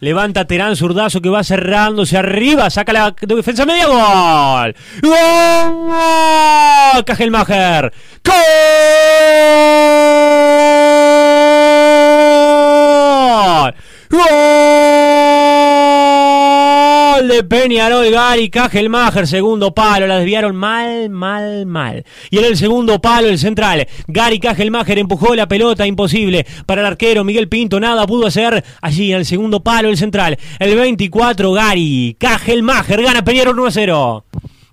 Levanta Terán, zurdazo que va cerrándose arriba, saca la defensa media, gol. ¡Gol! Cajelmacher. ¡Gol! ¡Gol! De Peñarol, Gary Cajelmacher, segundo palo, la desviaron mal, mal, mal. Y en el segundo palo, el central, Gary Cajelmacher empujó la pelota, imposible para el arquero Miguel Pinto, nada pudo hacer allí en el segundo palo, el central. El 24, Gary Cajelmacher, gana Peñarol 1 a 0.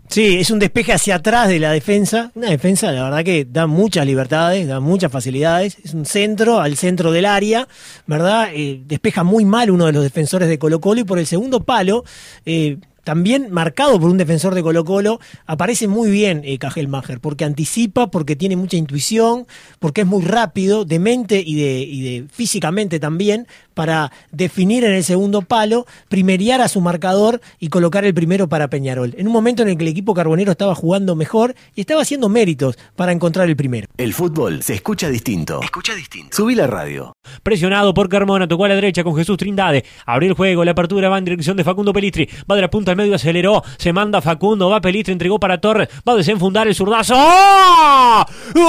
Sí, es un despeje hacia atrás de la defensa. Una defensa, la verdad, que da muchas libertades, da muchas facilidades. Es un centro al centro del área, ¿verdad? Eh, despeja muy mal uno de los defensores de Colo Colo y por el segundo palo. Eh, también marcado por un defensor de Colo Colo, aparece muy bien eh, Mager, porque anticipa, porque tiene mucha intuición, porque es muy rápido, de mente y de, y de físicamente también, para definir en el segundo palo, primeriar a su marcador y colocar el primero para Peñarol. En un momento en el que el equipo carbonero estaba jugando mejor y estaba haciendo méritos para encontrar el primero. El fútbol se escucha distinto. Escucha distinto. Subí la radio. Presionado por Carmona, tocó a la derecha con Jesús Trindade. Abrió el juego, la apertura va en dirección de Facundo Pelistri. Va de la punta medio, aceleró. Se manda Facundo, va Pelistri, entregó para Torres. Va a desenfundar el zurdazo. ¡Oh! ¡Gol!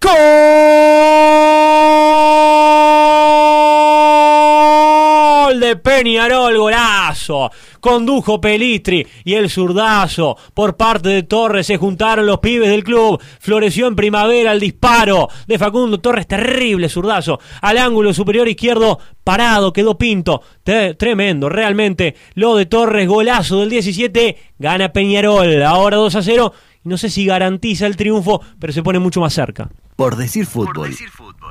¡Gol! De Peñarol, golazo. Condujo Pelistri y el zurdazo por parte de Torres. Se juntaron los pibes del club. Floreció en primavera el disparo de Facundo Torres. Terrible zurdazo. Al ángulo superior izquierdo parado. Quedó Pinto. tremendo, realmente. Lo de Torres, golazo del 17. Gana Peñarol. Ahora 2 a 0. No sé si garantiza el triunfo, pero se pone mucho más cerca. Por decir fútbol.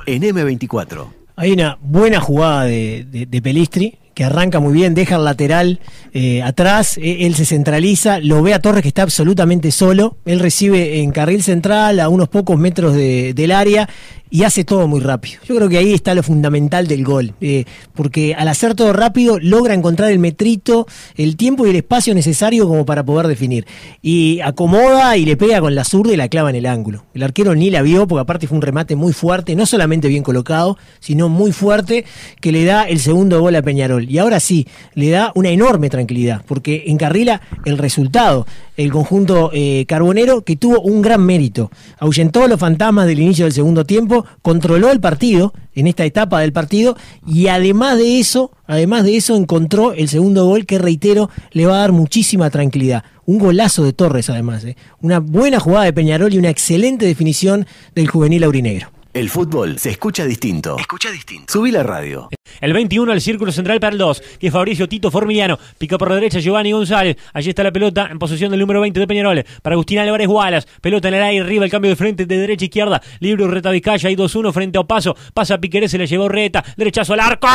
En M24. Hay una buena jugada de, Pelistri, que arranca muy bien, deja el lateral eh, atrás, e, él se centraliza, lo ve a Torres que está absolutamente solo, él recibe en carril central a unos pocos metros del área y hace todo muy rápido. Yo creo que ahí está lo fundamental del gol, eh, porque al hacer todo rápido logra encontrar el metrito, el tiempo y el espacio necesario como para poder definir. Y acomoda y le pega con la zurda y la clava en el ángulo. El arquero ni la vio, porque aparte fue un remate muy fuerte, no solamente bien colocado, sino muy fuerte, que le da el segundo gol a Peñarol. Y ahora sí, le da una enorme tranquilidad, porque encarrila el resultado. El conjunto eh, carbonero que tuvo un gran mérito. Ahuyentó los fantasmas del inicio del segundo tiempo controló el partido en esta etapa del partido y además de eso, además de eso encontró el segundo gol que reitero le va a dar muchísima tranquilidad. Un golazo de Torres además, ¿eh? una buena jugada de Peñarol y una excelente definición del juvenil aurinegro. El fútbol se escucha distinto. Escucha distinto. Subí la radio. El 21 al círculo central para el 2, que es Fabricio Tito Formiliano. Pica por la derecha Giovanni González. Allí está la pelota en posesión del número 20 de Peñarol. Para Agustín Álvarez Gualas. Pelota en el aire, arriba el cambio de frente de derecha a izquierda. Libre Reta Vizcaya. Hay 2-1 frente a Opaso. Pasa Piquerés, se le llevó Reta. Derechazo al arco.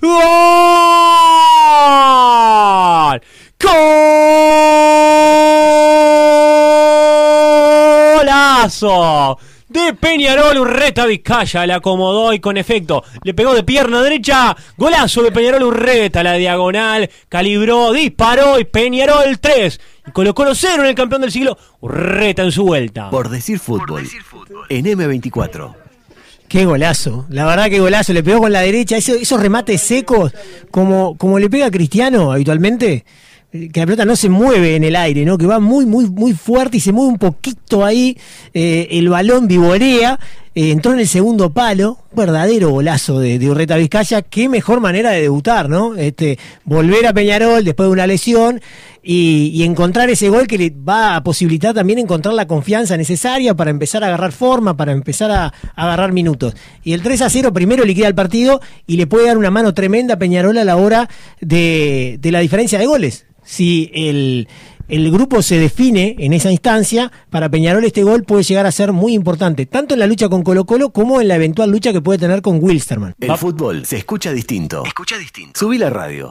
¡Gol! ¡Golazo! De Peñarol, Urreta Vizcaya, le acomodó y con efecto le pegó de pierna derecha, golazo de Peñarol Urreta, la diagonal, calibró, disparó y Peñarol 3. Y colocó los cero en el campeón del siglo, Urreta en su vuelta. Por decir fútbol, en M24. Qué golazo, la verdad que golazo, le pegó con la derecha, esos, esos remates secos, como, como le pega a Cristiano habitualmente que la pelota no se mueve en el aire, ¿no? Que va muy, muy, muy fuerte y se mueve un poquito ahí, eh, el balón vivorea, eh, entró en el segundo palo, verdadero golazo de, de, Urreta Vizcaya, qué mejor manera de debutar, ¿no? Este, volver a Peñarol después de una lesión y, encontrar ese gol que le va a posibilitar también encontrar la confianza necesaria para empezar a agarrar forma, para empezar a, agarrar minutos. Y el 3 a 0 primero liquida el partido y le puede dar una mano tremenda a Peñarol a la hora de, de la diferencia de goles si el, grupo se define en esa instancia, para Peñarol este gol puede llegar a ser muy importante, tanto en la lucha con Colo Colo como en la eventual lucha que puede tener con Wilstermann. El fútbol se escucha distinto. Escucha distinto. Subí la radio.